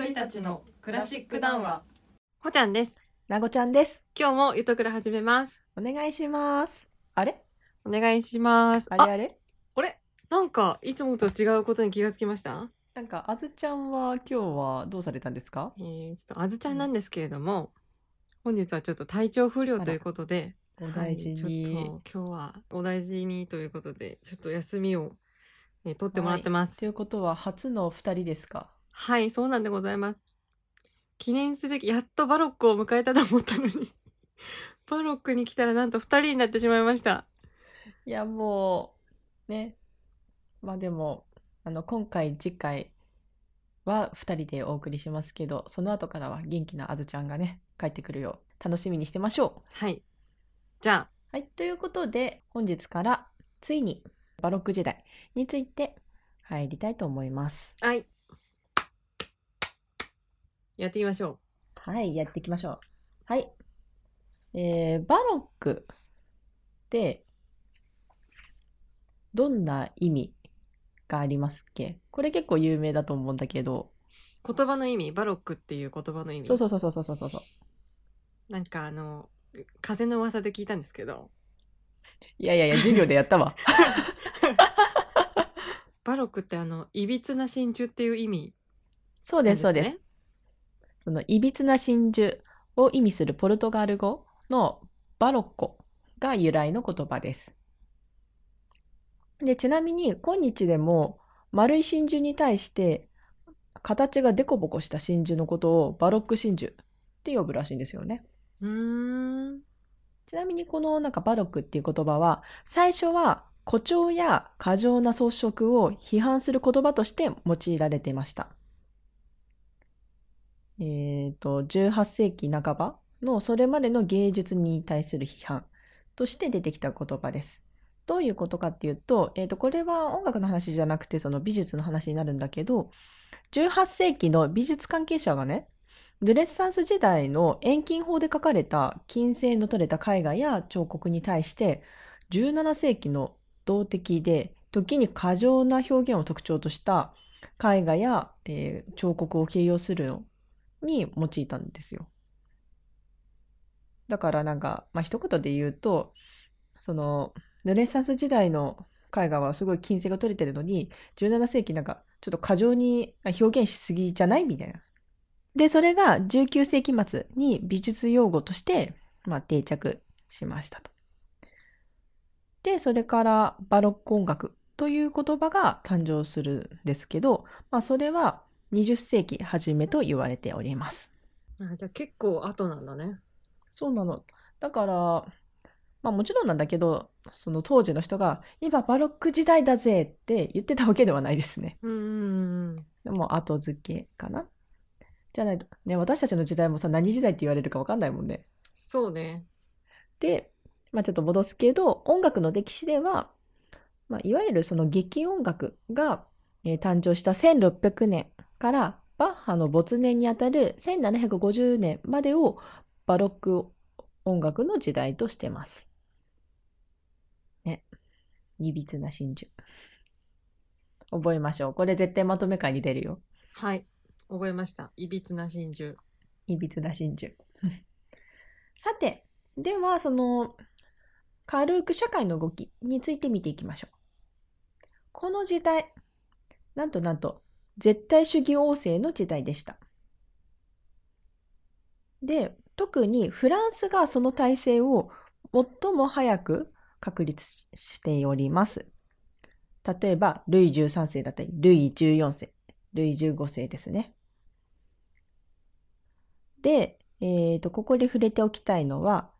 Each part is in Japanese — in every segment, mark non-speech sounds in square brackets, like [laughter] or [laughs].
鳥たちのクラシック談話。ほちゃんです。なごちゃんです。今日もゆとくら始めます。お願いします。あれ？お願いします。あれあれ？あれ？なんか、いつもと違うことに気がつきました？なんか、あずちゃんは今日はどうされたんですか？えー、ちょっとあずちゃんなんですけれども、本日はちょっと体調不良ということで、お大事に。はい、ちょっと今日はお大事にということで、ちょっと休みを、えー取ってもらってます。ということは、初の二人ですか？はい、そうなんでございます。記念すべき、やっとバロックを迎えたと思ったのに、[laughs] バロックに来たらなんと二人になってしまいました。いや、もう、ね。まあでも、あの、今回、次回は二人でお送りしますけど、その後からは元気なあずちゃんがね、帰ってくるよう、楽しみにしてましょう。はい。じゃあ、はい、ということで、本日から、ついに、バロック時代について入りたいと思います。はい。やっていきましょはい、やっていきましょう。はい。えー、バロックって、どんな意味がありますっけ？これ結構有名だと思うんだけど。う。言葉の意味、バロックっていう言葉の意味？そうそうそうそうそうそうそう。なんかあの、風の噂で聞いたんですけど、いやいやいや、授業でやったわ。[laughs] バロックってあの、いびつな真珠っていう意味そうです。そうです。その、いびつな真珠を意味するポルトガル語のバロッコが由来の言葉です。で、ちなみに今日でも丸い真珠に対して形がデコボコした真珠のことをバロック真珠って呼ぶらしいんですよね。うーん。ちなみにこのなんかバロックっていう言葉は最初は誇張や過剰な装飾を批判する言葉として用いられていました。えっ、と、18世紀半ばのそれまでの芸術に対する批判として出てきた言葉です。どういうことかっていうと、えっ、と、これは音楽の話じゃなくてその美術の話になるんだけど、18世紀の美術関係者がね、ルネッサンス時代の遠近法で描かれた金星の取れた絵画や彫刻に対して17世紀の動的で時に過剰な表現を特徴とした絵画や、えー彫刻を形容するのに用いたんですよ。だからなんか、まあ、一言で言うとそのルネッサンス時代の絵画はすごい金星が取れてるのに17世紀なんかちょっと過剰に表現しすぎじゃないみたいな。で、それが19世紀末に美術用語として、まあ、定着しましたと。で、それからバロック音楽という言葉が誕生するんですけど、まあ、それは20世紀初めと言われております。あじゃあ結構後なんだね。そうなの。だから、まあもちろんなんだけど、その当時の人が、今バロック時代だぜって言ってたわけではないですね。うーん。でも後付けかな。じゃないと、ね、私たちの時代もさ、何時代って言われるかわかんないもんね。そうね。で、まあ、ちょっと戻すけど、音楽の歴史では、まあ、いわゆるその劇音楽が、えー誕生した1600年からバッハの没年にあたる1750年までをバロック音楽の時代としてます。ね。いびつな真珠。覚えましょう。これ絶対まとめ会に出るよ。はい。覚えました。いびつな真珠。いびつな真珠。[laughs] さて、では、その、軽く社会の動きについて見ていきましょう。この時代、なんとなんと、絶対主義王政の時代でした。で、特にフランスがその体制を最も早く確立しております。例えば、ルイ13世だったり、ルイ14世、ルイ15世ですね。で、えーと、ここで触れておきたいのは、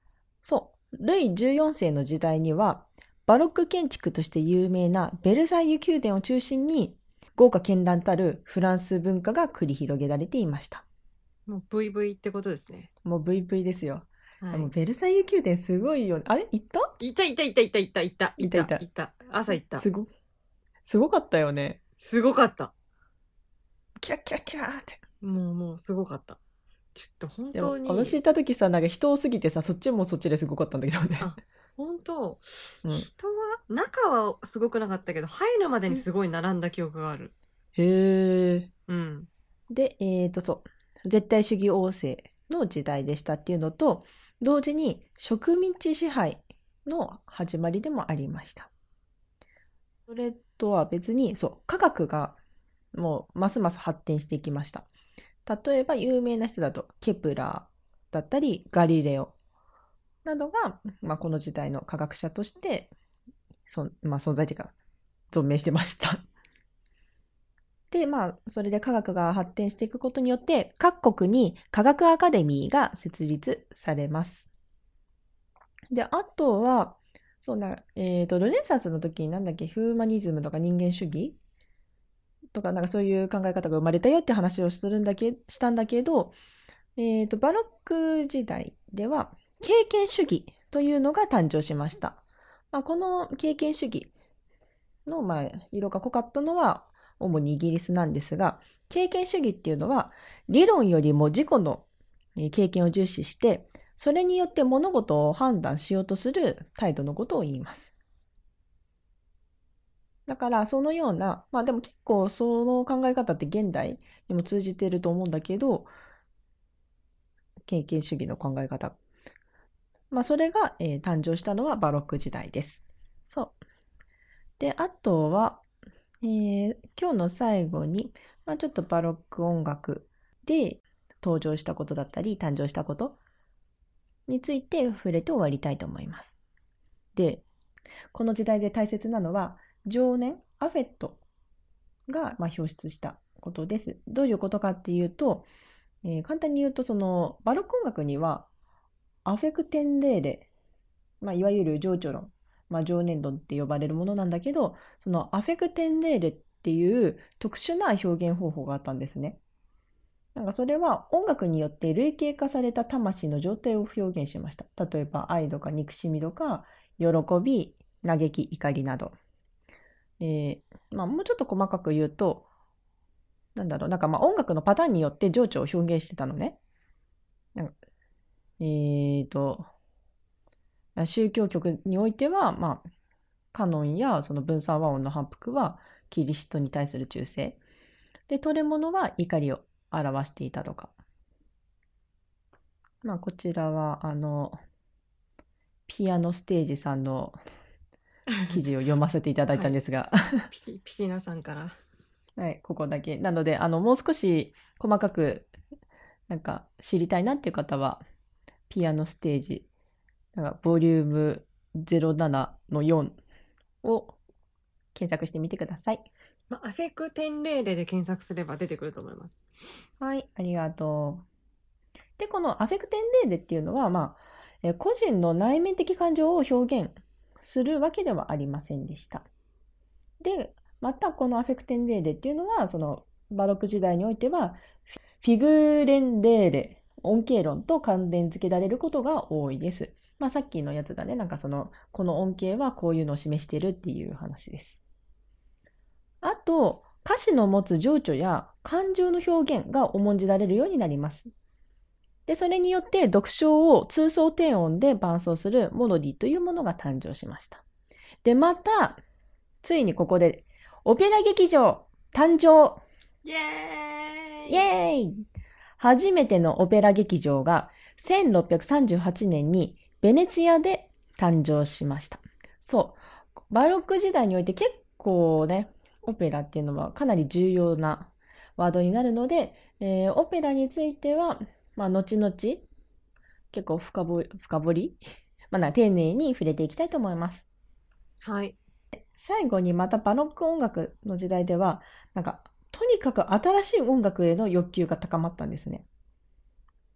そう、ルイ14世の時代には、バロック建築として有名なベルサイユ宮殿を中心に、豪華絢爛たるフランス文化が繰り広げられていました。もう VV ってことですね。もう VV ですよ。はでもベルサイユ宮殿すごいよね。あれ？行った？い。いたいたいたいたいたいたいたいたいた。朝行った。すご、すごかったよね。すごかった。キラキラキラーって。もうもうすごかった。ちょっと本当に。私行った時さ、なんか人多すぎてさ、そっちもそっちですごかったんだけどね。あ本当、うん人は中はすごくなかったけど入るまでにすごい並んだ記憶がある。へえ。うん。で、えっ、と、そう、絶対主義王政の時代でしたっていうのと、同時に植民地支配の始まりでもありました。それとは別に、そう、科学がもうますます発展していきました。例えば有名な人だと、ケプラーだったり、ガリレオなどが、まあ、この時代の科学者として、そまあ、存在というか、存命してました。で、まあ、それで科学が発展していくことによって、各国に科学アカデミーが設立されます。で、あとは、そうな、えっ、と、ルネサンスの時になんだっけ、ヒューマニズムとか人間主義？とか、なんかそういう考え方が生まれたよって話をするんだけ、したんだけど、えっ、と、バロック時代では、経験主義というのが誕生しました。まあ、この経験主義の、ま、色が濃かったのは、主にイギリスなんですが、経験主義っていうのは、理論よりも自己の経験を重視して、それによって物事を判断しようとする態度のことを言います。だから、そのような、まあでも結構その考え方って現代にも通じてると思うんだけど、経験主義の考え方。まあそれが、えー誕生したのはバロック時代です。そう。で、あとは、えー今日の最後に、まあ、ちょっとバロック音楽で登場したことだったり、誕生したことについて触れて終わりたいと思います。で、この時代で大切なのは、情念、アフェットが、まあ、表出したことです。どういうことかっていうと、えー簡単に言うと、その、バロック音楽には、アフェクテンレーレ、まあ、いわゆる情緒論、まあ、情念論って呼ばれるものなんだけど、そのアフェクテンレーレっていう特殊な表現方法があったんですね。なんかそれは音楽によって類型化された魂の状態を表現しました。例えば愛とか憎しみとか喜び、嘆き、怒りなど。えーまあ、もうちょっと細かく言うと、なんだろう、なんかまあ音楽のパターンによって情緒を表現してたのね。なんかえーと、宗教曲においては、まあ、カノンやその分散和音の反復はキリストに対する忠誠。で、トレモノは怒りを表していたとか。まあ、こちらは、あの、ピアノステージさんの [laughs] 記事を読ませていただいたんですが、ピティ、ピティナさんから。はい、ここだけ。なので、あの、もう少し細かく、なんか、知りたいなっていう方は、ピアノステージ、なんか、ボリューム07の4を検索してみてください。まあ、アフェクテンレーレで検索すれば出てくると思います。はい、ありがとう。で、このアフェクテンレーレっていうのは、まあ、えー個人の内面的感情を表現するわけではありませんでした。で、またこのアフェクテンレーレっていうのは、そのバロック時代においては、フィグレンレーレ、音形論と関連付けられることが多いです。まあさっきのやつだね、なんかその、この音形はこういうのを示しているっていう話です。あと、歌詞の持つ情緒や感情の表現が重んじられるようになります。で、それによって読書を通奏低音で伴奏するモロディというものが誕生しました。で、また、ついにここで、オペラ劇場誕生イエーイイエーイ初めてのオペラ劇場が1638年にベネツィアで誕生しました。そう。バロック時代において結構ね、オペラっていうのはかなり重要なワードになるので、えーオペラについては、まあ、後々結構深掘深掘り、[laughs] まあ、丁寧に触れていきたいと思います。はい。最後にまたバロック音楽の時代では、なんか、とにかく新しい音楽への欲求が高まったんですね。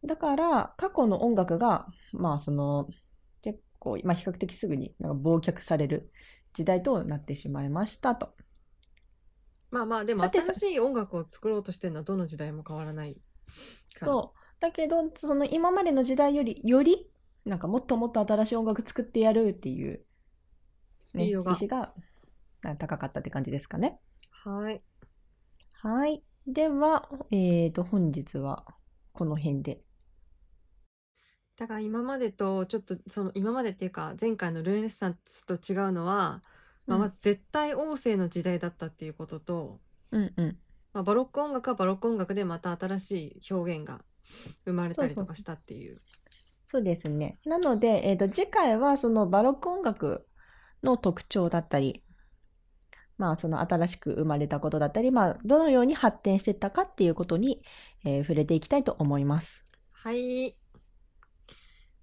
だから、過去の音楽が、まあ、その、結構、まあ、比較的すぐになんか忘却される時代となってしまいましたと。まあまあ、でも新しい音楽を作ろうとしてるのはどの時代も変わらないから。そう。だけど、その今までの時代より、より、なんかもっともっと新しい音楽作ってやるっていう、ね、意スピードが。志があ高かったって感じですかね。はい。はい。では、えーと、本日はこの辺で。だから今までとちょっとその今までっていうか前回のルネサンスと違うのは、まあ、うんまず絶対王政の時代だったっていうことと、うんうん。まあ、バロック音楽はバロック音楽でまた新しい表現が生まれたりとかしたっていう。そうですね。なので、えっと、次回はそのバロック音楽の特徴だったり、まあ、その新しく生まれたことだったり、まあ、どのように発展していったかっていうことに、えー触れていきたいと思います。はい。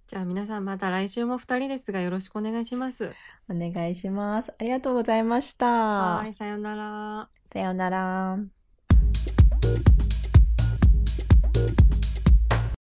じゃあ皆さんまた来週も二人ですがよろしくお願いします。お願いします。ありがとうございました。はい、さようなら。さようなら。